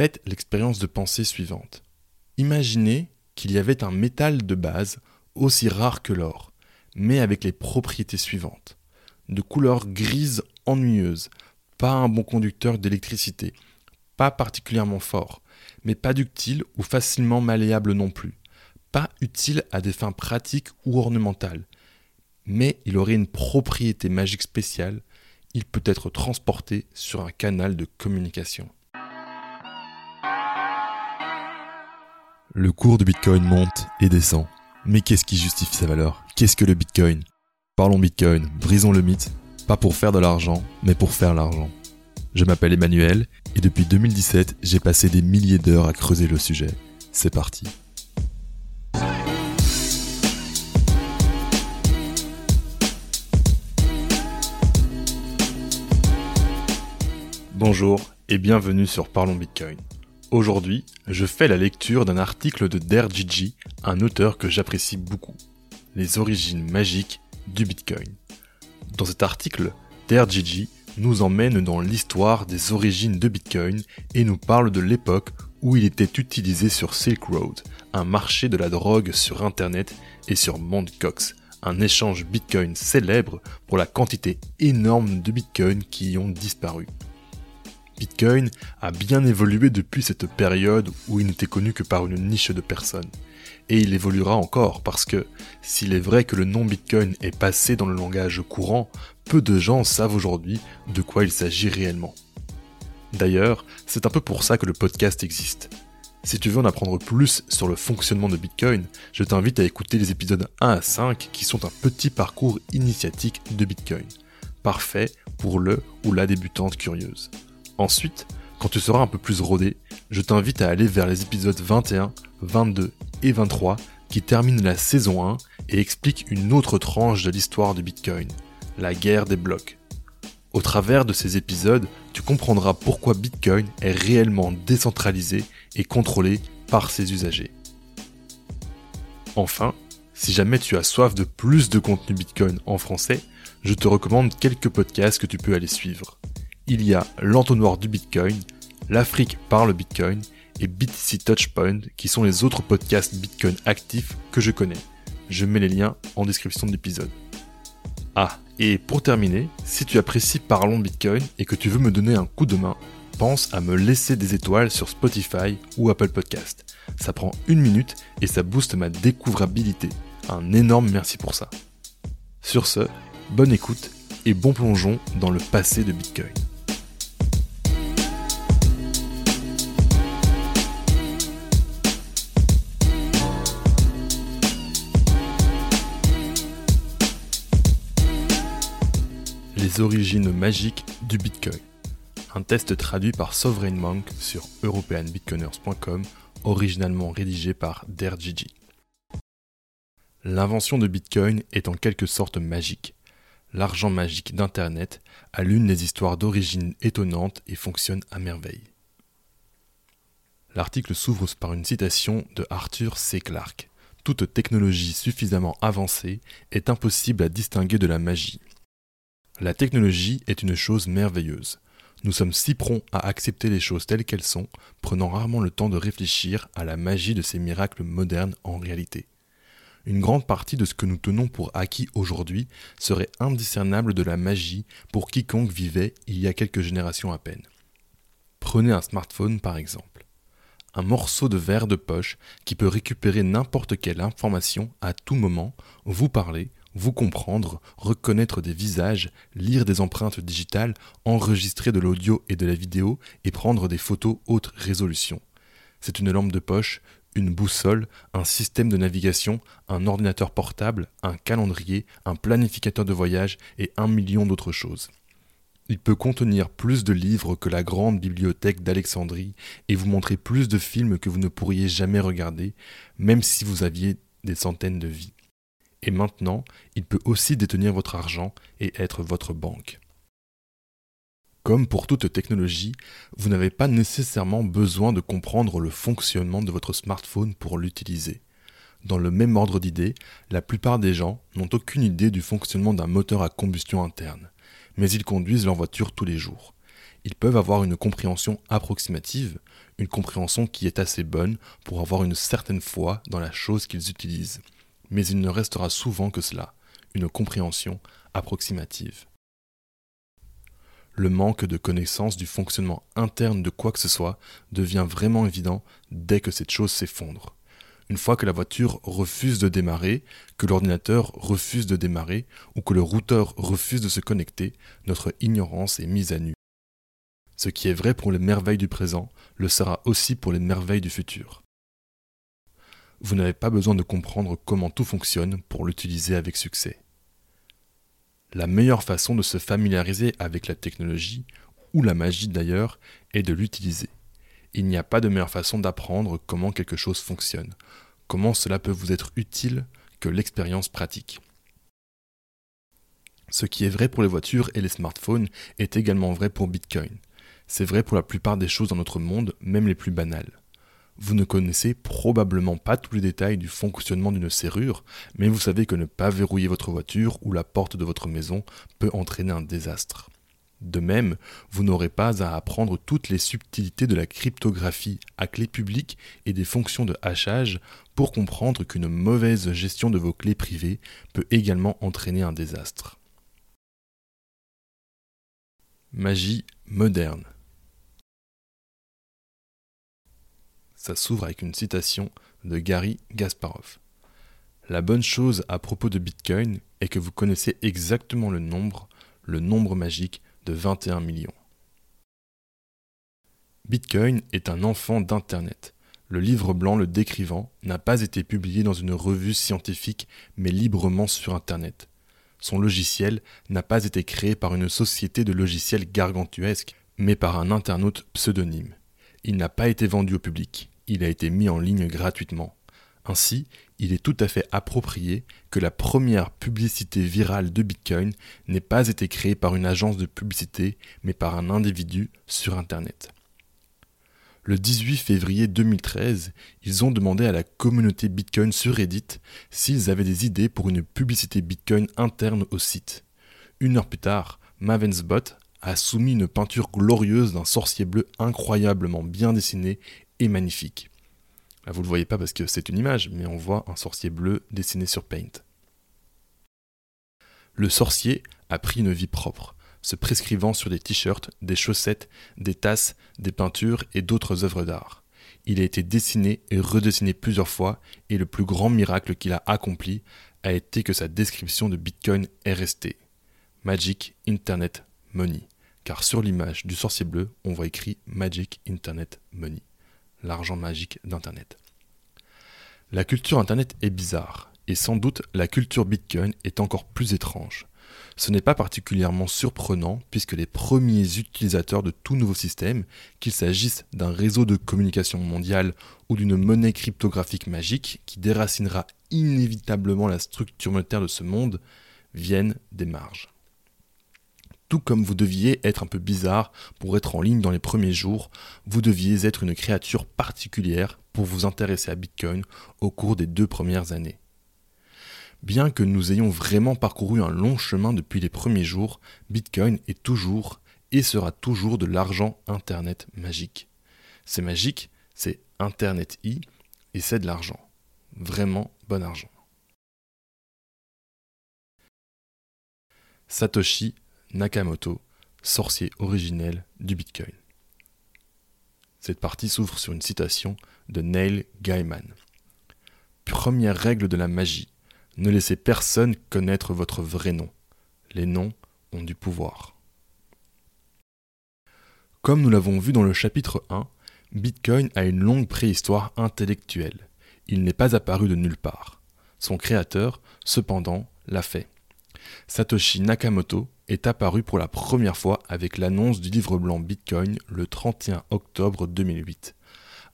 Faites l'expérience de pensée suivante. Imaginez qu'il y avait un métal de base aussi rare que l'or, mais avec les propriétés suivantes. De couleur grise ennuyeuse, pas un bon conducteur d'électricité, pas particulièrement fort, mais pas ductile ou facilement malléable non plus, pas utile à des fins pratiques ou ornementales, mais il aurait une propriété magique spéciale, il peut être transporté sur un canal de communication. Le cours du Bitcoin monte et descend. Mais qu'est-ce qui justifie sa valeur? Qu'est-ce que le Bitcoin? Parlons Bitcoin, brisons le mythe, pas pour faire de l'argent, mais pour faire l'argent. Je m'appelle Emmanuel et depuis 2017, j'ai passé des milliers d'heures à creuser le sujet. C'est parti. Bonjour et bienvenue sur Parlons Bitcoin. Aujourd'hui, je fais la lecture d'un article de DerGigi, un auteur que j'apprécie beaucoup. Les origines magiques du Bitcoin. Dans cet article, DerGigi nous emmène dans l'histoire des origines de Bitcoin et nous parle de l'époque où il était utilisé sur Silk Road, un marché de la drogue sur Internet, et sur. Gox, un échange Bitcoin célèbre pour la quantité énorme de Bitcoin qui y ont disparu. Bitcoin a bien évolué depuis cette période où il n'était connu que par une niche de personnes. Et il évoluera encore parce que, s'il est vrai que le nom Bitcoin est passé dans le langage courant, peu de gens savent aujourd'hui de quoi il s'agit réellement. D'ailleurs, c'est un peu pour ça que le podcast existe. Si tu veux en apprendre plus sur le fonctionnement de Bitcoin, je t'invite à écouter les épisodes 1 à 5 qui sont un petit parcours initiatique de Bitcoin. Parfait pour le ou la débutante curieuse. Ensuite, quand tu seras un peu plus rodé, je t'invite à aller vers les épisodes 21, 22 et 23 qui terminent la saison 1 et expliquent une autre tranche de l'histoire de Bitcoin, la guerre des blocs. Au travers de ces épisodes, tu comprendras pourquoi Bitcoin est réellement décentralisé et contrôlé par ses usagers. Enfin, si jamais tu as soif de plus de contenu Bitcoin en français, je te recommande quelques podcasts que tu peux aller suivre il y a l'entonnoir du Bitcoin, l'Afrique par le Bitcoin et BTC Touchpoint qui sont les autres podcasts Bitcoin actifs que je connais. Je mets les liens en description de l'épisode. Ah, et pour terminer, si tu apprécies Parlons Bitcoin et que tu veux me donner un coup de main, pense à me laisser des étoiles sur Spotify ou Apple Podcast. Ça prend une minute et ça booste ma découvrabilité. Un énorme merci pour ça. Sur ce, bonne écoute et bon plongeon dans le passé de Bitcoin. Origines magiques du Bitcoin. Un test traduit par Sovereign Monk sur europeanbitcoiners.com, originalement rédigé par DerGigi. L'invention de Bitcoin est en quelque sorte magique. L'argent magique d'Internet a l'une des histoires d'origine étonnante et fonctionne à merveille. L'article s'ouvre par une citation de Arthur C. Clarke. Toute technologie suffisamment avancée est impossible à distinguer de la magie. La technologie est une chose merveilleuse. Nous sommes si prompts à accepter les choses telles qu'elles sont, prenant rarement le temps de réfléchir à la magie de ces miracles modernes en réalité. Une grande partie de ce que nous tenons pour acquis aujourd'hui serait indiscernable de la magie pour quiconque vivait il y a quelques générations à peine. Prenez un smartphone par exemple. Un morceau de verre de poche qui peut récupérer n'importe quelle information à tout moment, vous parler, vous comprendre, reconnaître des visages, lire des empreintes digitales, enregistrer de l'audio et de la vidéo et prendre des photos haute résolution. C'est une lampe de poche, une boussole, un système de navigation, un ordinateur portable, un calendrier, un planificateur de voyage et un million d'autres choses. Il peut contenir plus de livres que la grande bibliothèque d'Alexandrie et vous montrer plus de films que vous ne pourriez jamais regarder, même si vous aviez des centaines de vies. Et maintenant, il peut aussi détenir votre argent et être votre banque. Comme pour toute technologie, vous n'avez pas nécessairement besoin de comprendre le fonctionnement de votre smartphone pour l'utiliser. Dans le même ordre d'idées, la plupart des gens n'ont aucune idée du fonctionnement d'un moteur à combustion interne, mais ils conduisent leur voiture tous les jours. Ils peuvent avoir une compréhension approximative, une compréhension qui est assez bonne pour avoir une certaine foi dans la chose qu'ils utilisent. Mais il ne restera souvent que cela, une compréhension approximative. Le manque de connaissance du fonctionnement interne de quoi que ce soit devient vraiment évident dès que cette chose s'effondre. Une fois que la voiture refuse de démarrer, que l'ordinateur refuse de démarrer ou que le routeur refuse de se connecter, notre ignorance est mise à nu. Ce qui est vrai pour les merveilles du présent le sera aussi pour les merveilles du futur. Vous n'avez pas besoin de comprendre comment tout fonctionne pour l'utiliser avec succès. La meilleure façon de se familiariser avec la technologie, ou la magie d'ailleurs, est de l'utiliser. Il n'y a pas de meilleure façon d'apprendre comment quelque chose fonctionne, comment cela peut vous être utile que l'expérience pratique. Ce qui est vrai pour les voitures et les smartphones est également vrai pour Bitcoin. C'est vrai pour la plupart des choses dans notre monde, même les plus banales. Vous ne connaissez probablement pas tous les détails du fonctionnement d'une serrure, mais vous savez que ne pas verrouiller votre voiture ou la porte de votre maison peut entraîner un désastre. De même, vous n'aurez pas à apprendre toutes les subtilités de la cryptographie à clé publique et des fonctions de hachage pour comprendre qu'une mauvaise gestion de vos clés privées peut également entraîner un désastre. Magie moderne. Ça s'ouvre avec une citation de Gary Gasparov. La bonne chose à propos de Bitcoin est que vous connaissez exactement le nombre, le nombre magique de 21 millions. Bitcoin est un enfant d'Internet. Le livre blanc le décrivant n'a pas été publié dans une revue scientifique mais librement sur Internet. Son logiciel n'a pas été créé par une société de logiciels gargantuesque mais par un internaute pseudonyme. Il n'a pas été vendu au public il a été mis en ligne gratuitement. Ainsi, il est tout à fait approprié que la première publicité virale de Bitcoin n'ait pas été créée par une agence de publicité, mais par un individu sur Internet. Le 18 février 2013, ils ont demandé à la communauté Bitcoin sur Reddit s'ils avaient des idées pour une publicité Bitcoin interne au site. Une heure plus tard, Mavensbot a soumis une peinture glorieuse d'un sorcier bleu incroyablement bien dessiné magnifique. Vous ne le voyez pas parce que c'est une image, mais on voit un sorcier bleu dessiné sur Paint. Le sorcier a pris une vie propre, se prescrivant sur des t-shirts, des chaussettes, des tasses, des peintures et d'autres œuvres d'art. Il a été dessiné et redessiné plusieurs fois, et le plus grand miracle qu'il a accompli a été que sa description de Bitcoin est restée. Magic Internet Money. Car sur l'image du sorcier bleu, on voit écrit Magic Internet Money l'argent magique d'Internet. La culture Internet est bizarre, et sans doute la culture Bitcoin est encore plus étrange. Ce n'est pas particulièrement surprenant puisque les premiers utilisateurs de tout nouveau système, qu'il s'agisse d'un réseau de communication mondiale ou d'une monnaie cryptographique magique qui déracinera inévitablement la structure monétaire de ce monde, viennent des marges tout comme vous deviez être un peu bizarre pour être en ligne dans les premiers jours, vous deviez être une créature particulière pour vous intéresser à Bitcoin au cours des deux premières années. Bien que nous ayons vraiment parcouru un long chemin depuis les premiers jours, Bitcoin est toujours et sera toujours de l'argent Internet magique. C'est magique, c'est Internet I et c'est de l'argent. Vraiment bon argent. Satoshi Nakamoto, sorcier originel du Bitcoin. Cette partie s'ouvre sur une citation de Neil Gaiman. Première règle de la magie, ne laissez personne connaître votre vrai nom. Les noms ont du pouvoir. Comme nous l'avons vu dans le chapitre 1, Bitcoin a une longue préhistoire intellectuelle. Il n'est pas apparu de nulle part. Son créateur, cependant, l'a fait. Satoshi Nakamoto est apparu pour la première fois avec l'annonce du livre blanc Bitcoin le 31 octobre 2008.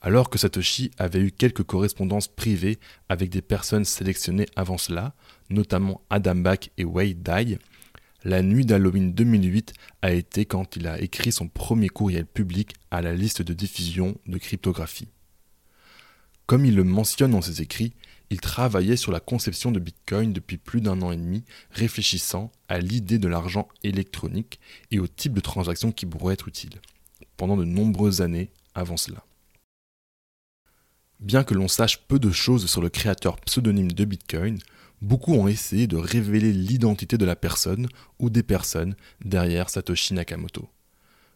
Alors que Satoshi avait eu quelques correspondances privées avec des personnes sélectionnées avant cela, notamment Adam Back et Wei Dai, la nuit d'Halloween 2008 a été quand il a écrit son premier courriel public à la liste de diffusion de cryptographie. Comme il le mentionne dans ses écrits, il travaillait sur la conception de Bitcoin depuis plus d'un an et demi, réfléchissant à l'idée de l'argent électronique et au type de transaction qui pourrait être utile, pendant de nombreuses années avant cela. Bien que l'on sache peu de choses sur le créateur pseudonyme de Bitcoin, beaucoup ont essayé de révéler l'identité de la personne ou des personnes derrière Satoshi Nakamoto.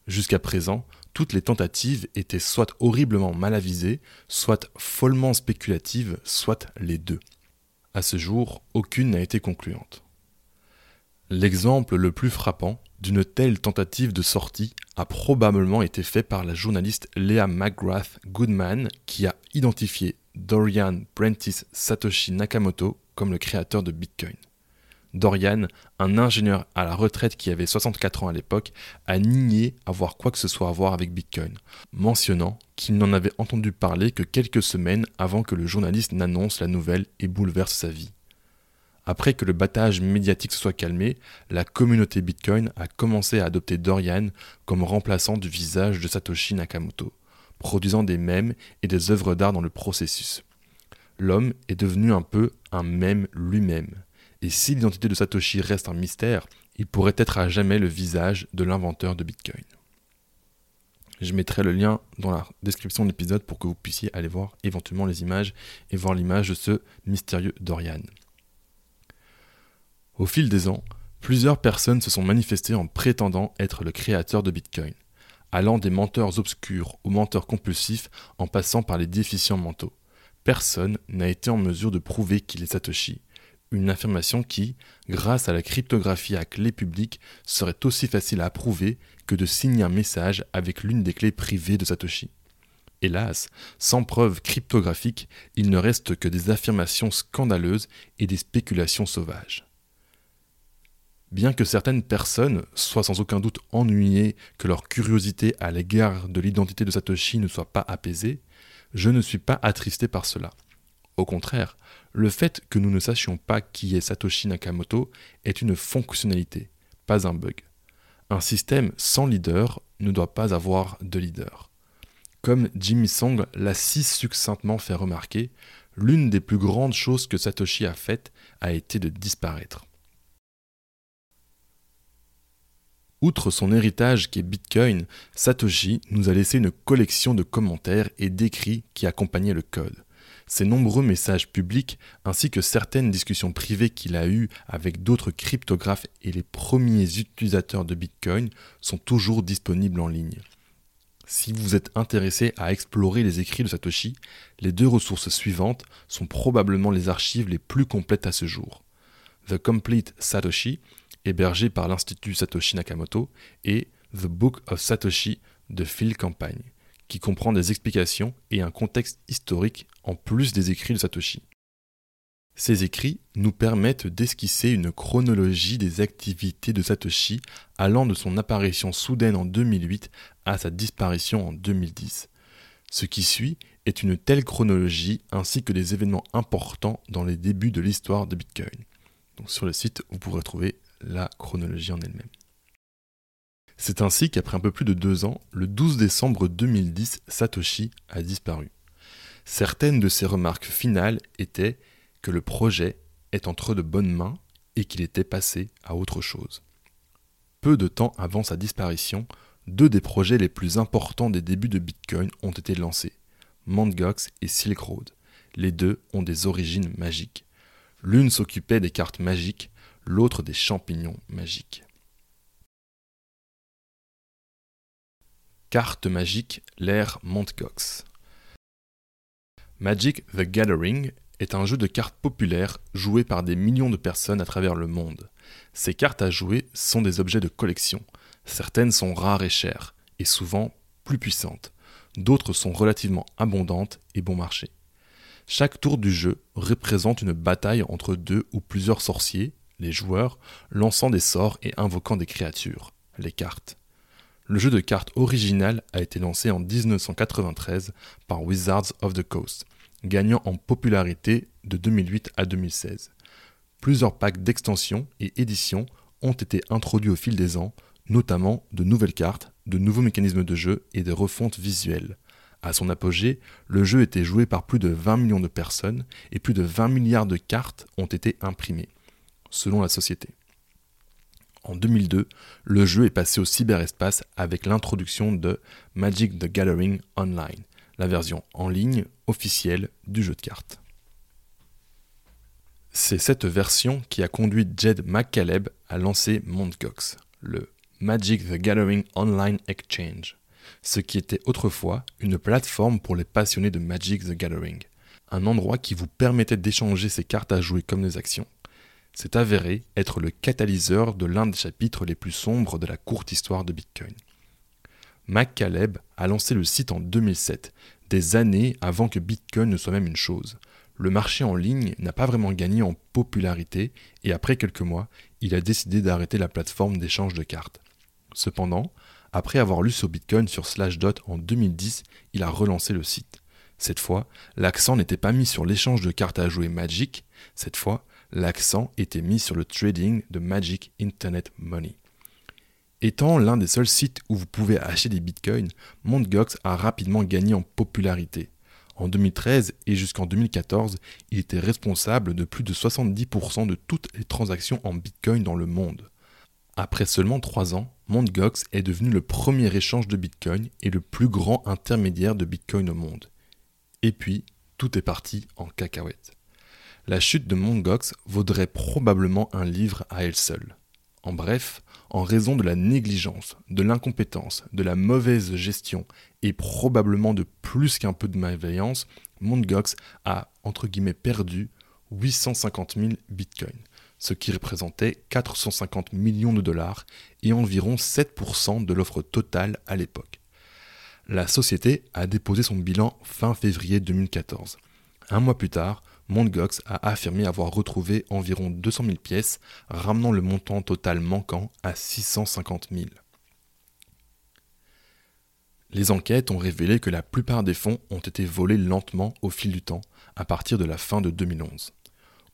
Jusqu'à présent, toutes les tentatives étaient soit horriblement mal avisées, soit follement spéculatives, soit les deux. À ce jour, aucune n'a été concluante. L'exemple le plus frappant d'une telle tentative de sortie a probablement été fait par la journaliste Leah McGrath Goodman qui a identifié Dorian Prentice Satoshi Nakamoto comme le créateur de Bitcoin. Dorian, un ingénieur à la retraite qui avait 64 ans à l'époque, a nié avoir quoi que ce soit à voir avec Bitcoin, mentionnant qu'il n'en avait entendu parler que quelques semaines avant que le journaliste n'annonce la nouvelle et bouleverse sa vie. Après que le battage médiatique soit calmé, la communauté Bitcoin a commencé à adopter Dorian comme remplaçant du visage de Satoshi Nakamoto, produisant des mèmes et des œuvres d'art dans le processus. L'homme est devenu un peu un mème lui-même et si l'identité de Satoshi reste un mystère, il pourrait être à jamais le visage de l'inventeur de Bitcoin. Je mettrai le lien dans la description de l'épisode pour que vous puissiez aller voir éventuellement les images et voir l'image de ce mystérieux Dorian. Au fil des ans, plusieurs personnes se sont manifestées en prétendant être le créateur de Bitcoin, allant des menteurs obscurs aux menteurs compulsifs en passant par les déficients mentaux. Personne n'a été en mesure de prouver qu'il est Satoshi, une affirmation qui, grâce à la cryptographie à clé publique, serait aussi facile à approuver que de signer un message avec l'une des clés privées de Satoshi. Hélas, sans preuve cryptographique, il ne reste que des affirmations scandaleuses et des spéculations sauvages. Bien que certaines personnes soient sans aucun doute ennuyées que leur curiosité à l'égard de l'identité de Satoshi ne soit pas apaisée, je ne suis pas attristé par cela. Au contraire, le fait que nous ne sachions pas qui est Satoshi Nakamoto est une fonctionnalité, pas un bug. Un système sans leader ne doit pas avoir de leader. Comme Jimmy Song l'a si succinctement fait remarquer, l'une des plus grandes choses que Satoshi a faites a été de disparaître. Outre son héritage qui est Bitcoin, Satoshi nous a laissé une collection de commentaires et d'écrits qui accompagnaient le code. Ses nombreux messages publics ainsi que certaines discussions privées qu'il a eues avec d'autres cryptographes et les premiers utilisateurs de Bitcoin sont toujours disponibles en ligne. Si vous êtes intéressé à explorer les écrits de Satoshi, les deux ressources suivantes sont probablement les archives les plus complètes à ce jour. The Complete Satoshi, hébergé par l'Institut Satoshi Nakamoto, et The Book of Satoshi de Phil Campagne qui comprend des explications et un contexte historique en plus des écrits de Satoshi. Ces écrits nous permettent d'esquisser une chronologie des activités de Satoshi allant de son apparition soudaine en 2008 à sa disparition en 2010. Ce qui suit est une telle chronologie ainsi que des événements importants dans les débuts de l'histoire de Bitcoin. Sur le site, vous pourrez trouver la chronologie en elle-même. C'est ainsi qu'après un peu plus de deux ans, le 12 décembre 2010, Satoshi a disparu. Certaines de ses remarques finales étaient que le projet est entre de bonnes mains et qu'il était passé à autre chose. Peu de temps avant sa disparition, deux des projets les plus importants des débuts de Bitcoin ont été lancés, Mt. Gox et Silk Road. Les deux ont des origines magiques. L'une s'occupait des cartes magiques, l'autre des champignons magiques. Carte magique, l'ère Montgox. Magic the Gathering est un jeu de cartes populaire joué par des millions de personnes à travers le monde. Ces cartes à jouer sont des objets de collection. Certaines sont rares et chères, et souvent plus puissantes. D'autres sont relativement abondantes et bon marché. Chaque tour du jeu représente une bataille entre deux ou plusieurs sorciers, les joueurs, lançant des sorts et invoquant des créatures, les cartes. Le jeu de cartes original a été lancé en 1993 par Wizards of the Coast, gagnant en popularité de 2008 à 2016. Plusieurs packs d'extensions et éditions ont été introduits au fil des ans, notamment de nouvelles cartes, de nouveaux mécanismes de jeu et des refontes visuelles. À son apogée, le jeu était joué par plus de 20 millions de personnes et plus de 20 milliards de cartes ont été imprimées, selon la société. En 2002, le jeu est passé au cyberespace avec l'introduction de Magic the Gathering Online, la version en ligne officielle du jeu de cartes. C'est cette version qui a conduit Jed McCaleb à lancer Mondgox, le Magic the Gathering Online Exchange, ce qui était autrefois une plateforme pour les passionnés de Magic the Gathering, un endroit qui vous permettait d'échanger ses cartes à jouer comme des actions. C'est avéré être le catalyseur de l'un des chapitres les plus sombres de la courte histoire de Bitcoin. McCaleb a lancé le site en 2007, des années avant que Bitcoin ne soit même une chose le marché en ligne n'a pas vraiment gagné en popularité et après quelques mois, il a décidé d'arrêter la plateforme d'échange de cartes. Cependant, après avoir lu sur Bitcoin sur Slashdot en 2010, il a relancé le site. Cette fois, l'accent n'était pas mis sur l'échange de cartes à jouer Magic, cette fois, l'accent était mis sur le trading de Magic Internet Money. Étant l'un des seuls sites où vous pouvez acheter des bitcoins, Mt. a rapidement gagné en popularité. En 2013 et jusqu'en 2014, il était responsable de plus de 70% de toutes les transactions en Bitcoin dans le monde. Après seulement 3 ans, Mt. Gox est devenu le premier échange de Bitcoin et le plus grand intermédiaire de Bitcoin au monde. Et puis, tout est parti en cacahuète. La chute de Mt. Gox vaudrait probablement un livre à elle seule. En bref, en raison de la négligence, de l'incompétence, de la mauvaise gestion et probablement de plus qu'un peu de malveillance, Mt. Gox a entre guillemets perdu 850 000 bitcoins, ce qui représentait 450 millions de dollars et environ 7% de l'offre totale à l'époque. La société a déposé son bilan fin février 2014. Un mois plus tard, Gox a affirmé avoir retrouvé environ 200 000 pièces, ramenant le montant total manquant à 650 000. Les enquêtes ont révélé que la plupart des fonds ont été volés lentement au fil du temps, à partir de la fin de 2011.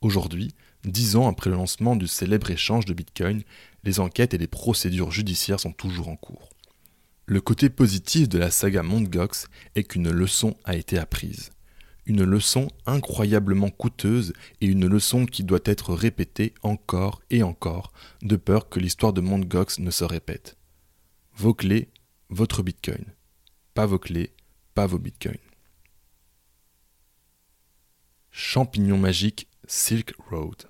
Aujourd'hui, dix ans après le lancement du célèbre échange de Bitcoin, les enquêtes et les procédures judiciaires sont toujours en cours. Le côté positif de la saga Gox est qu'une leçon a été apprise une leçon incroyablement coûteuse et une leçon qui doit être répétée encore et encore, de peur que l'histoire de Mt. Ne se répète. Vos clés, votre Bitcoin. Pas vos clés, pas vos Bitcoins. Champignon magique Silk Road.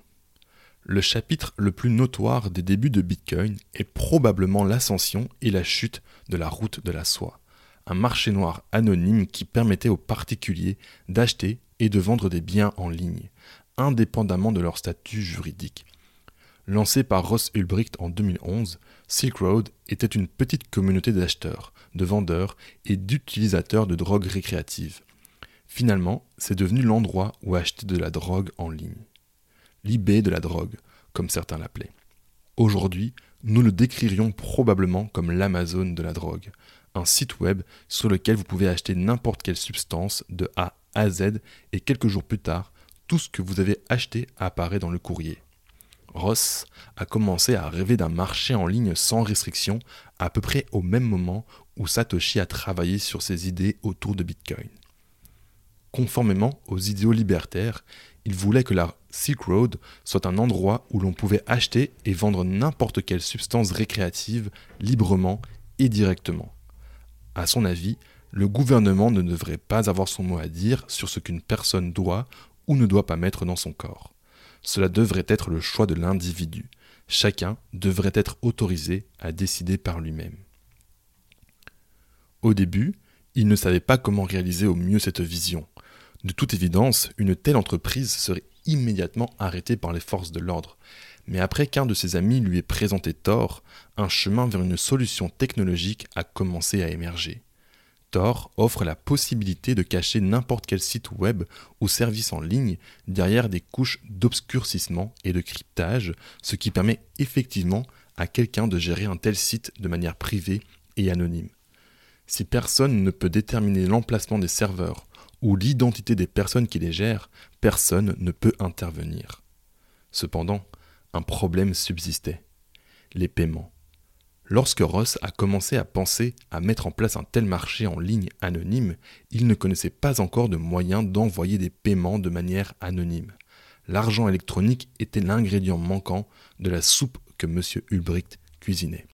Le chapitre le plus notoire des débuts de Bitcoin est probablement l'ascension et la chute de la route de la soie un marché noir anonyme qui permettait aux particuliers d'acheter et de vendre des biens en ligne, indépendamment de leur statut juridique. Lancé par Ross Ulbricht en 2011, Silk Road était une petite communauté d'acheteurs, de vendeurs et d'utilisateurs de drogues récréatives. Finalement, c'est devenu l'endroit où acheter de la drogue en ligne. L'eBay de la drogue, comme certains l'appelaient. Aujourd'hui, nous le décririons probablement comme l'Amazon de la drogue, un site web sur lequel vous pouvez acheter n'importe quelle substance de A à Z et quelques jours plus tard, tout ce que vous avez acheté apparaît dans le courrier. Ross a commencé à rêver d'un marché en ligne sans restriction à peu près au même moment où Satoshi a travaillé sur ses idées autour de Bitcoin. Conformément aux idéaux libertaires, il voulait que la Silk Road soit un endroit où l'on pouvait acheter et vendre n'importe quelle substance récréative librement et directement. À son avis, le gouvernement ne devrait pas avoir son mot à dire sur ce qu'une personne doit ou ne doit pas mettre dans son corps. Cela devrait être le choix de l'individu. Chacun devrait être autorisé à décider par lui-même. Au début, il ne savait pas comment réaliser au mieux cette vision. De toute évidence, une telle entreprise serait immédiatement arrêtée par les forces de l'ordre, mais après qu'un de ses amis lui ait présenté Tor, un chemin vers une solution technologique a commencé à émerger. Tor offre la possibilité de cacher n'importe quel site web ou service en ligne derrière des couches d'obscurcissement et de cryptage, ce qui permet effectivement à quelqu'un de gérer un tel site de manière privée et anonyme. Si personne ne peut déterminer l'emplacement des serveurs ou l'identité des personnes qui les gèrent, personne ne peut intervenir. Cependant, un problème subsistait. Les paiements. Lorsque Ross a commencé à penser à mettre en place un tel marché en ligne anonyme, il ne connaissait pas encore de moyens d'envoyer des paiements de manière anonyme. L'argent électronique était l'ingrédient manquant de la soupe que M. Ulbricht cuisinait.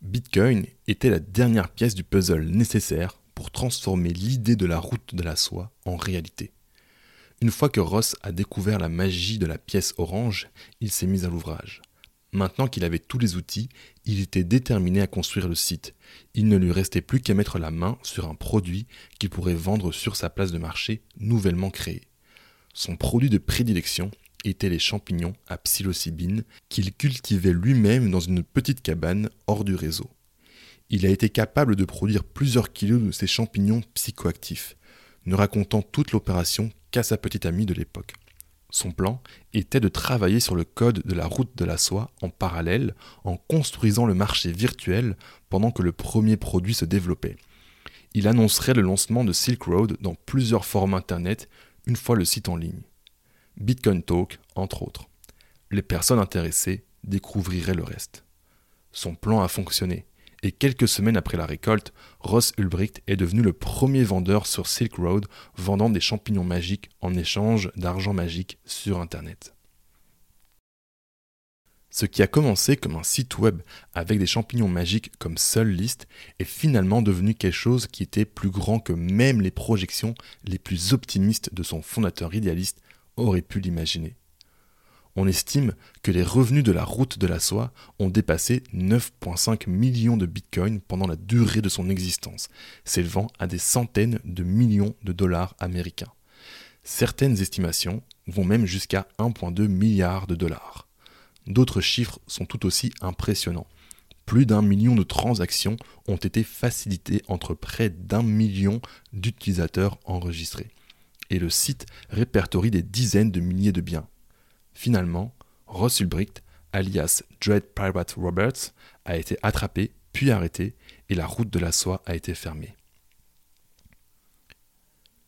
Bitcoin était la dernière pièce du puzzle nécessaire pour transformer l'idée de la route de la soie en réalité. Une fois que Ross a découvert la magie de la pièce orange, il s'est mis à l'ouvrage. Maintenant qu'il avait tous les outils, il était déterminé à construire le site. Il ne lui restait plus qu'à mettre la main sur un produit qu'il pourrait vendre sur sa place de marché nouvellement créée. Son produit de prédilection était les champignons à psilocybine qu'il cultivait lui-même dans une petite cabane hors du réseau. Il a été capable de produire plusieurs kilos de ces champignons psychoactifs, ne racontant toute l'opération qu'à sa petite amie de l'époque. Son plan était de travailler sur le code de la route de la soie en parallèle en construisant le marché virtuel pendant que le premier produit se développait. Il annoncerait le lancement de Silk Road dans plusieurs forums Internet une fois le site en ligne. Bitcoin Talk, entre autres. Les personnes intéressées découvriraient le reste. Son plan a fonctionné et quelques semaines après la récolte, Ross Ulbricht est devenu le premier vendeur sur Silk Road vendant des champignons magiques en échange d'argent magique sur Internet. Ce qui a commencé comme un site web avec des champignons magiques comme seule liste est finalement devenu quelque chose qui était plus grand que même les projections les plus optimistes de son fondateur idéaliste auraient pu l'imaginer on estime que les revenus de la route de la soie ont dépassé 9,5 millions de bitcoins pendant la durée de son existence, s'élevant à des centaines de millions de dollars américains. Certaines estimations vont même jusqu'à 1,2 milliard de dollars. D'autres chiffres sont tout aussi impressionnants. Plus d'un million de transactions ont été facilitées entre près d'un million d'utilisateurs enregistrés. Et le site répertorie des dizaines de milliers de biens, Finalement, Ross Ulbricht, alias Dread Pirate Roberts, a été attrapé puis arrêté et la route de la soie a été fermée.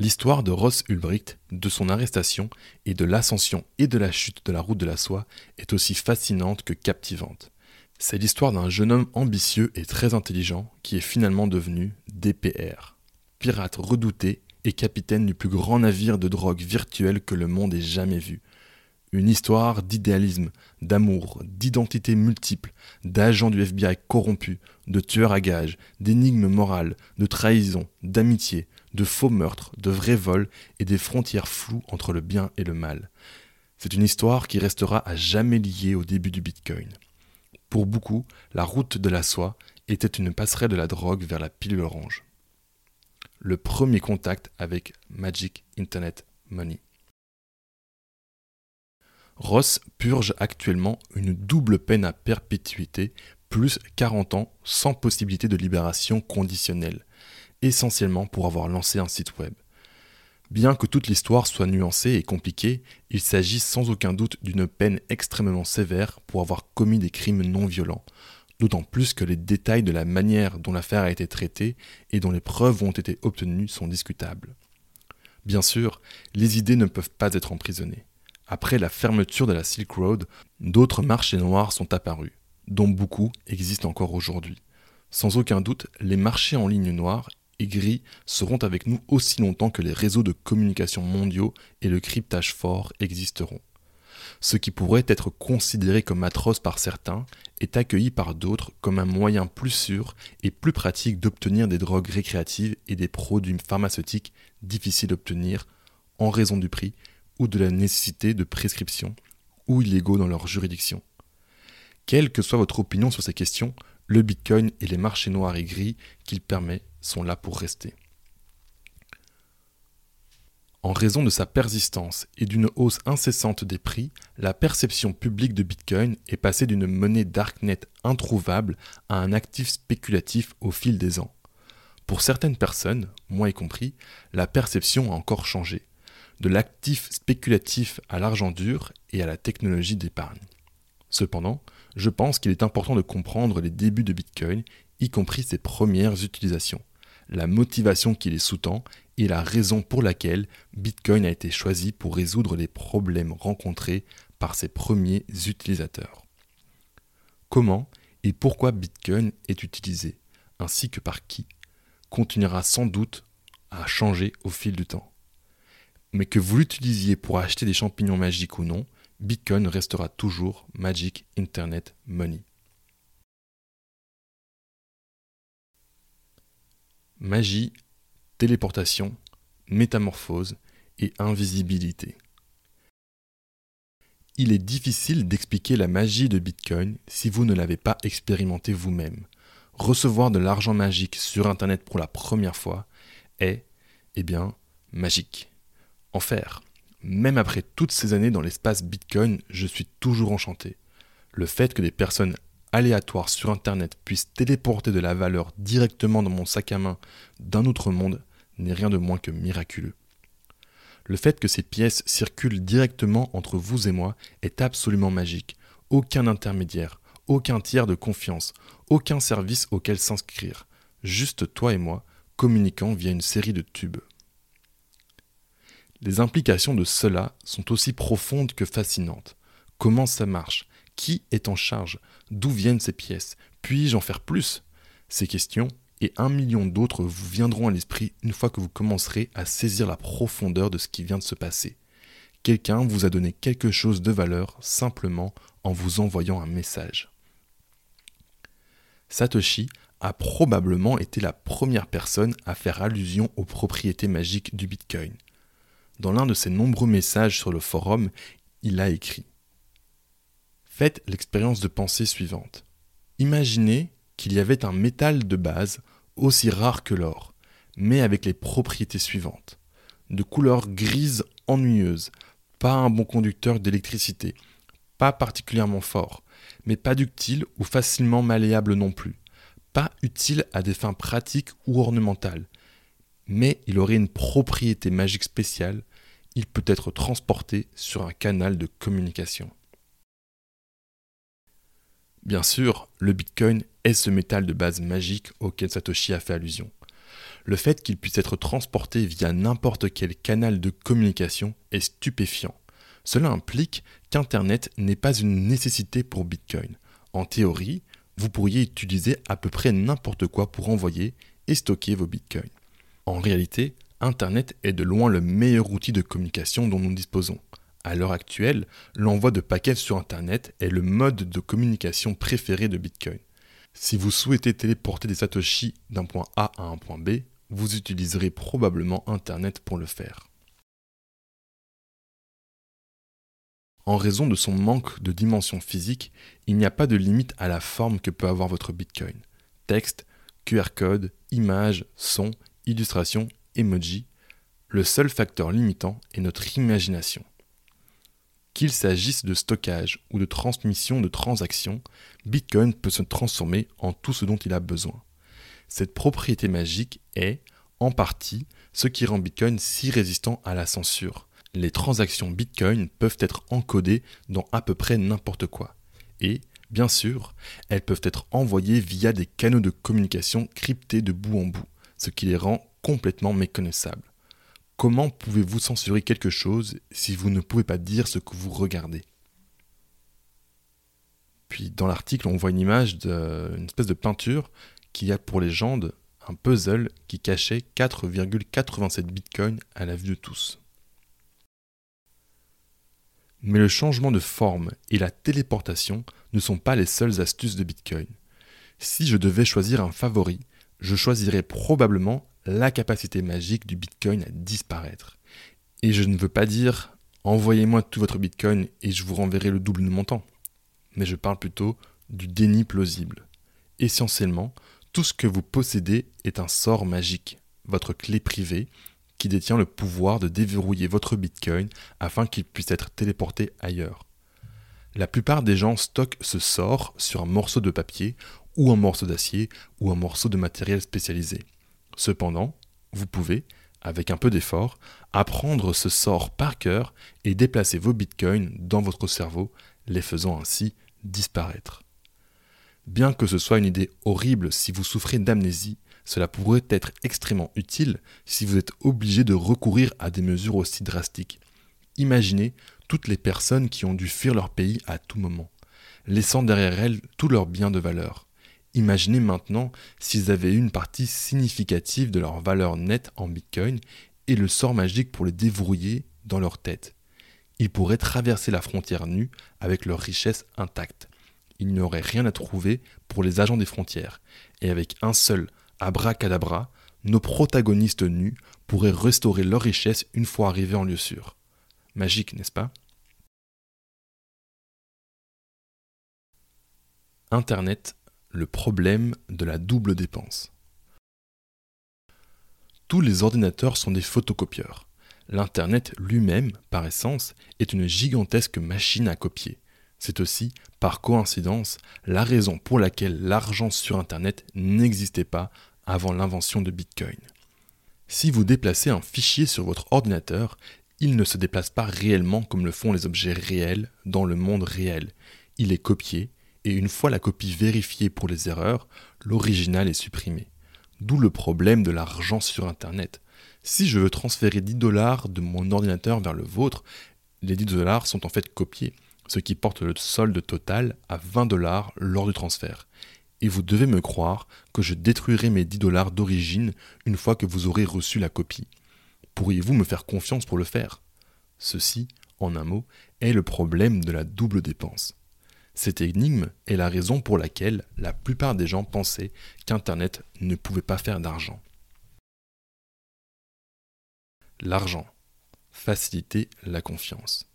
L'histoire de Ross Ulbricht, de son arrestation et de l'ascension et de la chute de la route de la soie est aussi fascinante que captivante. C'est l'histoire d'un jeune homme ambitieux et très intelligent qui est finalement devenu DPR, pirate redouté et capitaine du plus grand navire de drogue virtuel que le monde ait jamais vu, une histoire d'idéalisme, d'amour, d'identités multiples, d'agents du FBI corrompus, de tueurs à gages, d'énigmes morales, de trahison, d'amitié, de faux meurtres, de vrais vols et des frontières floues entre le bien et le mal. C'est une histoire qui restera à jamais liée au début du Bitcoin. Pour beaucoup, la route de la soie était une passerelle de la drogue vers la pilule orange. Le premier contact avec Magic Internet Money. Ross purge actuellement une double peine à perpétuité, plus 40 ans sans possibilité de libération conditionnelle, essentiellement pour avoir lancé un site web. Bien que toute l'histoire soit nuancée et compliquée, il s'agit sans aucun doute d'une peine extrêmement sévère pour avoir commis des crimes non violents, d'autant plus que les détails de la manière dont l'affaire a été traitée et dont les preuves ont été obtenues sont discutables. Bien sûr, les idées ne peuvent pas être emprisonnées. Après la fermeture de la Silk Road, d'autres marchés noirs sont apparus, dont beaucoup existent encore aujourd'hui. Sans aucun doute, les marchés en ligne noire et gris seront avec nous aussi longtemps que les réseaux de communication mondiaux et le cryptage fort existeront. Ce qui pourrait être considéré comme atroce par certains est accueilli par d'autres comme un moyen plus sûr et plus pratique d'obtenir des drogues récréatives et des produits pharmaceutiques difficiles d'obtenir en raison du prix ou de la nécessité de prescription ou illégaux dans leur juridiction. Quelle que soit votre opinion sur ces questions, le Bitcoin et les marchés noirs et gris qu'il permet sont là pour rester. En raison de sa persistance et d'une hausse incessante des prix, la perception publique de Bitcoin est passée d'une monnaie darknet introuvable à un actif spéculatif au fil des ans. Pour certaines personnes, moi y compris, la perception a encore changé de l'actif spéculatif à l'argent dur et à la technologie d'épargne. Cependant, je pense qu'il est important de comprendre les débuts de Bitcoin, y compris ses premières utilisations, la motivation qui les sous-tend et la raison pour laquelle Bitcoin a été choisi pour résoudre les problèmes rencontrés par ses premiers utilisateurs. comment et pourquoi Bitcoin est utilisé, ainsi que par qui, continuera sans doute à changer au fil du temps. Mais que vous l'utilisiez pour acheter des champignons magiques ou non, Bitcoin restera toujours Magic Internet Money. Magie, téléportation, métamorphose et invisibilité. Il est difficile d'expliquer la magie de Bitcoin si vous ne l'avez pas expérimenté vous-même. Recevoir de l'argent magique sur Internet pour la première fois est, eh bien, magique. En faire. Même après toutes ces années dans l'espace Bitcoin, je suis toujours enchanté. Le fait que des personnes aléatoires sur Internet puissent téléporter de la valeur directement dans mon sac à main d'un autre monde n'est rien de moins que miraculeux. Le fait que ces pièces circulent directement entre vous et moi est absolument magique. Aucun intermédiaire, aucun tiers de confiance, aucun service auquel s'inscrire. Juste toi et moi, communiquant via une série de tubes. Les implications de cela sont aussi profondes que fascinantes. Comment ça marche? Qui est en charge? D'où viennent ces pièces? Puis-je en faire plus? Ces questions et un million d'autres vous viendront à l'esprit une fois que vous commencerez à saisir la profondeur de ce qui vient de se passer. Quelqu'un vous a donné quelque chose de valeur simplement en vous envoyant un message. Satoshi a probablement été la première personne à faire allusion aux propriétés magiques du Bitcoin. Dans l'un de ses nombreux messages sur le forum, il a écrit Faites l'expérience de pensée suivante. Imaginez qu'il y avait un métal de base aussi rare que l'or, mais avec les propriétés suivantes. De couleur grise ennuyeuse, pas un bon conducteur d'électricité, pas particulièrement fort, mais pas ductile ou facilement malléable non plus, pas utile à des fins pratiques ou ornementales, mais il aurait une propriété magique spéciale, il peut être transporté sur un canal de communication. Bien sûr, le Bitcoin est ce métal de base magique auquel Satoshi a fait allusion. Le fait qu'il puisse être transporté via n'importe quel canal de communication est stupéfiant. Cela implique qu'Internet n'est pas une nécessité pour Bitcoin. En théorie, vous pourriez utiliser à peu près n'importe quoi pour envoyer et stocker vos Bitcoins. En réalité, Internet est de loin le meilleur outil de communication dont nous disposons. À l'heure actuelle, l'envoi de paquets sur Internet est le mode de communication préféré de Bitcoin. Si vous souhaitez téléporter des satoshis d'un point A à un point B, vous utiliserez probablement Internet pour le faire. En raison de son manque de dimension physique, il n'y a pas de limite à la forme que peut avoir votre Bitcoin. Texte, QR code, images, son, illustration, emoji. Le seul facteur limitant est notre imagination. Qu'il s'agisse de stockage ou de transmission de transactions, Bitcoin peut se transformer en tout ce dont il a besoin. Cette propriété magique est, en partie, ce qui rend Bitcoin si résistant à la censure. Les transactions Bitcoin peuvent être encodées dans à peu près n'importe quoi. Et, bien sûr, elles peuvent être envoyées via des canaux de communication cryptés de bout en bout, ce qui les rend complètement méconnaissables. Comment pouvez-vous censurer quelque chose si vous ne pouvez pas dire ce que vous regardez? Puis dans l'article, on voit une image d'une espèce de peinture qui a pour légende un puzzle qui cachait 4,87 bitcoins à la vue de tous. Mais le changement de forme et la téléportation ne sont pas les seules astuces de Bitcoin. Si je devais choisir un favori, je choisirais probablement la capacité magique du Bitcoin à disparaître. Et je ne veux pas dire envoyez-moi tout votre Bitcoin et je vous renverrai le double de montant. Mais je parle plutôt du déni plausible. Essentiellement, tout ce que vous possédez est un sort magique, votre clé privée, qui détient le pouvoir de déverrouiller votre Bitcoin afin qu'il puisse être téléporté ailleurs. La plupart des gens stockent ce sort sur un morceau de papier ou un morceau d'acier ou un morceau de matériel spécialisé. Cependant, vous pouvez, avec un peu d'effort, apprendre ce sort par cœur et déplacer vos bitcoins dans votre cerveau, les faisant ainsi disparaître. Bien que ce soit une idée horrible si vous souffrez d'amnésie, cela pourrait être extrêmement utile si vous êtes obligé de recourir à des mesures aussi drastiques. Imaginez toutes les personnes qui ont dû fuir leur pays à tout moment. laissant derrière elles tous leurs biens de valeur. Imaginez maintenant s'ils avaient une partie significative de leur valeur nette en Bitcoin et le sort magique pour les déverrouiller dans leur tête. Ils pourraient traverser la frontière nue avec leur richesse intacte. Il n'y aurait rien à trouver pour les agents des frontières. Et avec un seul abracadabra, nos protagonistes nus pourraient restaurer leur richesse une fois arrivés en lieu sûr. Magique, n'est-ce pas? Internet, le problème de la double dépense. Tous les ordinateurs sont des photocopieurs. L'Internet lui-même, par essence, est une gigantesque machine à copier. C'est aussi, par coïncidence, la raison pour laquelle l'argent sur Internet n'existait pas avant l'invention de Bitcoin. Si vous déplacez un fichier sur votre ordinateur, il ne se déplace pas réellement comme le font les objets réels dans le monde réel. Il est copié, et une fois la copie vérifiée pour les erreurs, l'original est supprimé. D'où le problème de l'argent sur Internet. Si je veux transférer 10 dollars de mon ordinateur vers le vôtre, les 10 dollars sont en fait copiés, ce qui porte le solde total à 20 dollars lors du transfert. Et vous devez me croire que je détruirai mes 10 dollars d'origine une fois que vous aurez reçu la copie. Pourriez-vous me faire confiance pour le faire? Ceci, en un mot, est le problème de la double dépense. Cette énigme est la raison pour laquelle la plupart des gens pensaient qu'Internet ne pouvait pas faire d'argent. L'argent. Faciliter la confiance.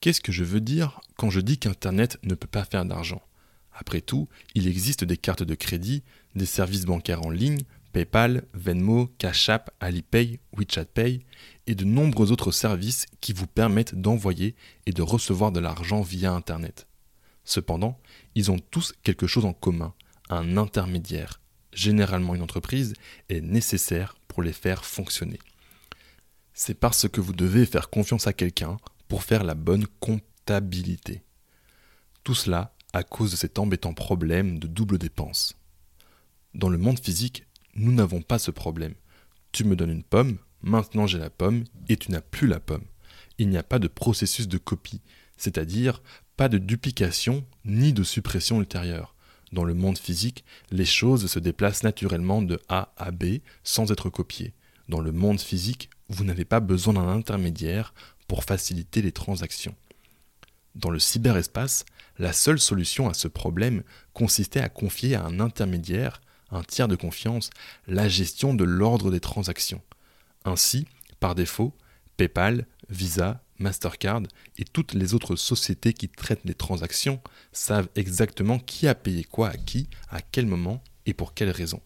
Qu'est-ce que je veux dire quand je dis qu'Internet ne peut pas faire d'argent? Après tout, il existe des cartes de crédit, des services bancaires en ligne, PayPal, Venmo, Cash App, Alipay, WeChat Pay et de nombreux autres services qui vous permettent d'envoyer et de recevoir de l'argent via Internet. Cependant, ils ont tous quelque chose en commun, un intermédiaire, généralement une entreprise, est nécessaire pour les faire fonctionner. C'est parce que vous devez faire confiance à quelqu'un pour faire la bonne comptabilité. Tout cela à cause de cet embêtant problème de double dépense. Dans le monde physique, nous n'avons pas ce problème. Tu me donnes une pomme, maintenant j'ai la pomme, et tu n'as plus la pomme. Il n'y a pas de processus de copie, c'est-à-dire pas de duplication ni de suppression ultérieure. Dans le monde physique, les choses se déplacent naturellement de A à B sans être copiées. Dans le monde physique, vous n'avez pas besoin d'un intermédiaire pour faciliter les transactions. Dans le cyberespace, la seule solution à ce problème consistait à confier à un intermédiaire un tiers de confiance, la gestion de l'ordre des transactions. Ainsi, par défaut, PayPal, Visa, Mastercard et toutes les autres sociétés qui traitent les transactions savent exactement qui a payé quoi à qui, à quel moment et pour quelle raison.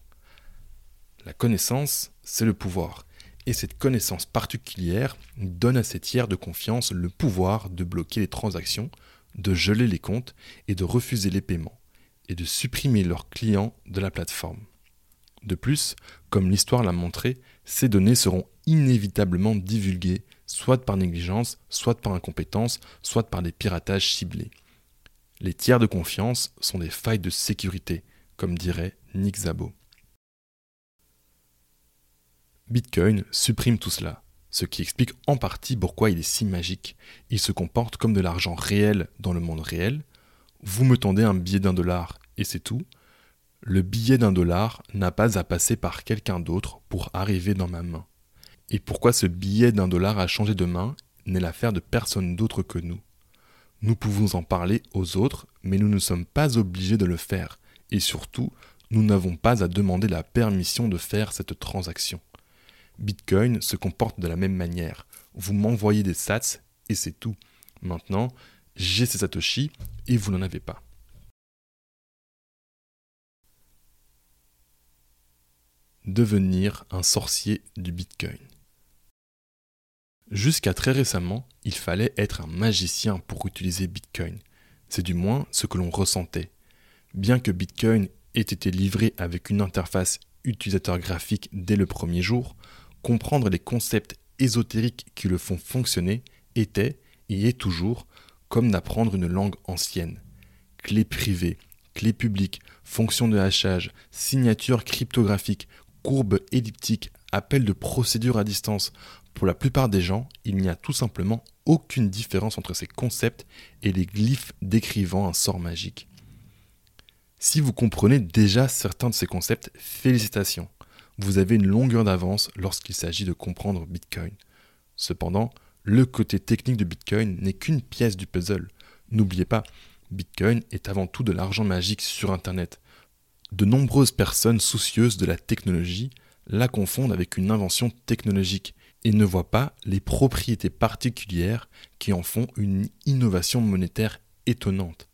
La connaissance, c'est le pouvoir. Et cette connaissance particulière donne à ces tiers de confiance le pouvoir de bloquer les transactions, de geler les comptes et de refuser les paiements et de supprimer leurs clients de la plateforme. De plus, comme l'histoire l'a montré, ces données seront inévitablement divulguées, soit par négligence, soit par incompétence, soit par des piratages ciblés. Les tiers de confiance sont des failles de sécurité, comme dirait Nick Zabo. Bitcoin supprime tout cela, ce qui explique en partie pourquoi il est si magique. Il se comporte comme de l'argent réel dans le monde réel. Vous me tendez un billet d'un dollar et c'est tout, le billet d'un dollar n'a pas à passer par quelqu'un d'autre pour arriver dans ma main. Et pourquoi ce billet d'un dollar a changé de main n'est l'affaire de personne d'autre que nous. Nous pouvons en parler aux autres, mais nous ne sommes pas obligés de le faire, et surtout, nous n'avons pas à demander la permission de faire cette transaction. Bitcoin se comporte de la même manière. Vous m'envoyez des sats et c'est tout. Maintenant, j'ai ces satoshi et vous n'en avez pas. Devenir un sorcier du Bitcoin. Jusqu'à très récemment, il fallait être un magicien pour utiliser Bitcoin. C'est du moins ce que l'on ressentait. Bien que Bitcoin ait été livré avec une interface utilisateur graphique dès le premier jour, comprendre les concepts ésotériques qui le font fonctionner était, et est toujours, comme d'apprendre une langue ancienne. Clé privée, clé publique, fonction de hachage, signature cryptographique, courbe elliptique, appel de procédure à distance. Pour la plupart des gens, il n'y a tout simplement aucune différence entre ces concepts et les glyphes décrivant un sort magique. Si vous comprenez déjà certains de ces concepts, félicitations. Vous avez une longueur d'avance lorsqu'il s'agit de comprendre Bitcoin. Cependant, le côté technique de Bitcoin n'est qu'une pièce du puzzle. N'oubliez pas, Bitcoin est avant tout de l'argent magique sur Internet. De nombreuses personnes soucieuses de la technologie la confondent avec une invention technologique et ne voient pas les propriétés particulières qui en font une innovation monétaire étonnante.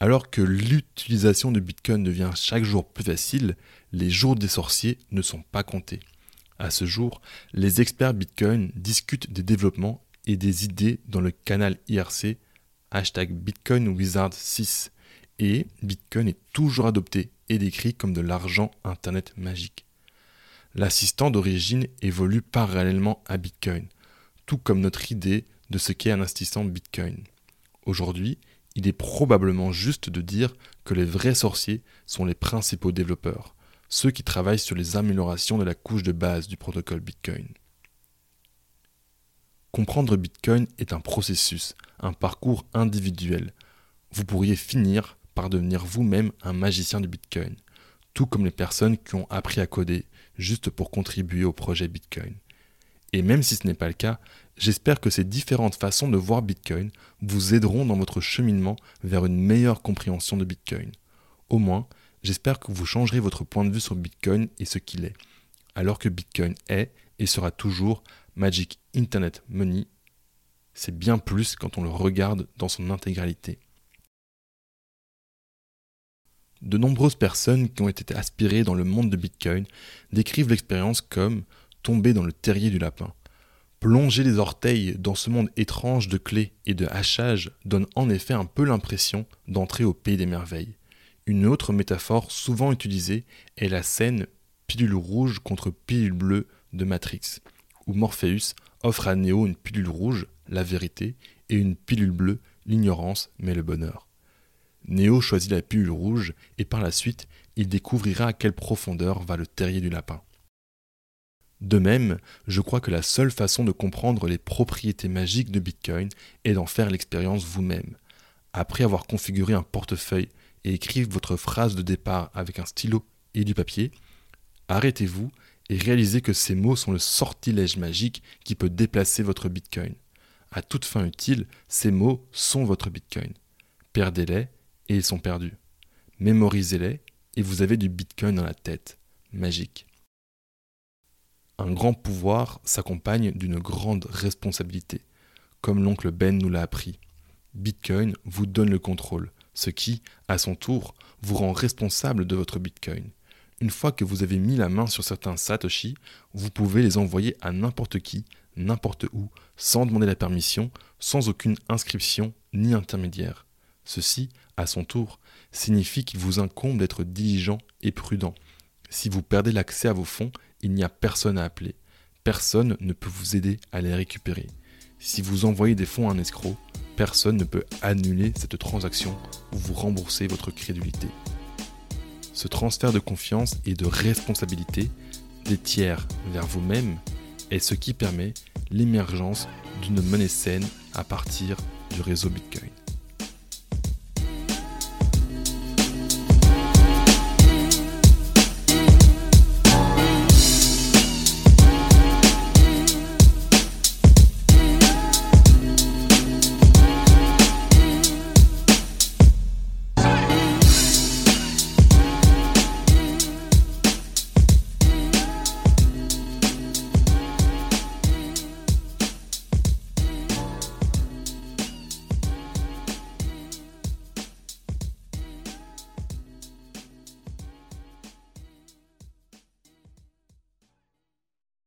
Alors que l'utilisation de Bitcoin devient chaque jour plus facile, les jours des sorciers ne sont pas comptés. À ce jour, les experts Bitcoin discutent des développements et des idées dans le canal IRC hashtag Bitcoin Wizard 6 et Bitcoin est toujours adopté et décrit comme de l'argent Internet magique. L'assistant d'origine évolue parallèlement à Bitcoin, tout comme notre idée de ce qu'est un assistant Bitcoin. Aujourd'hui, il est probablement juste de dire que les vrais sorciers sont les principaux développeurs, ceux qui travaillent sur les améliorations de la couche de base du protocole Bitcoin. Comprendre Bitcoin est un processus, un parcours individuel. Vous pourriez finir par devenir vous-même un magicien du Bitcoin, tout comme les personnes qui ont appris à coder juste pour contribuer au projet Bitcoin. Et même si ce n'est pas le cas, j'espère que ces différentes façons de voir Bitcoin vous aideront dans votre cheminement vers une meilleure compréhension de Bitcoin. Au moins, j'espère que vous changerez votre point de vue sur Bitcoin et ce qu'il est, alors que Bitcoin est et sera toujours Magic Internet Money. C'est bien plus quand on le regarde dans son intégralité. De nombreuses personnes qui ont été aspirées dans le monde de Bitcoin décrivent l'expérience comme tomber dans le terrier du lapin. Plonger les orteils dans ce monde étrange de clés et de hachages donne en effet un peu l'impression d'entrer au pays des merveilles. Une autre métaphore souvent utilisée est la scène pilule rouge contre pilule bleue de Matrix, où Morpheus offre à Neo une pilule rouge, la vérité, et une pilule bleue, l'ignorance mais le bonheur. Néo choisit la pilule rouge et par la suite, il découvrira à quelle profondeur va le terrier du lapin. De même, je crois que la seule façon de comprendre les propriétés magiques de Bitcoin est d'en faire l'expérience vous-même. Après avoir configuré un portefeuille et écrit votre phrase de départ avec un stylo et du papier, arrêtez-vous et réalisez que ces mots sont le sortilège magique qui peut déplacer votre Bitcoin. À toute fin utile, ces mots sont votre Bitcoin. Perdez-les et ils sont perdus. Mémorisez-les et vous avez du Bitcoin dans la tête. Magique. Un grand pouvoir s'accompagne d'une grande responsabilité, comme l'oncle Ben nous l'a appris. Bitcoin vous donne le contrôle, ce qui, à son tour, vous rend responsable de votre Bitcoin. Une fois que vous avez mis la main sur certains Satoshi, vous pouvez les envoyer à n'importe qui, n'importe où, sans demander la permission, sans aucune inscription ni intermédiaire. Ceci, à son tour, signifie qu'il vous incombe d'être diligent et prudent. Si vous perdez l'accès à vos fonds, il n'y a personne à appeler. Personne ne peut vous aider à les récupérer. Si vous envoyez des fonds à un escroc, personne ne peut annuler cette transaction ou vous rembourser votre crédulité. Ce transfert de confiance et de responsabilité des tiers vers vous-même est ce qui permet l'émergence d'une monnaie saine à partir du réseau Bitcoin.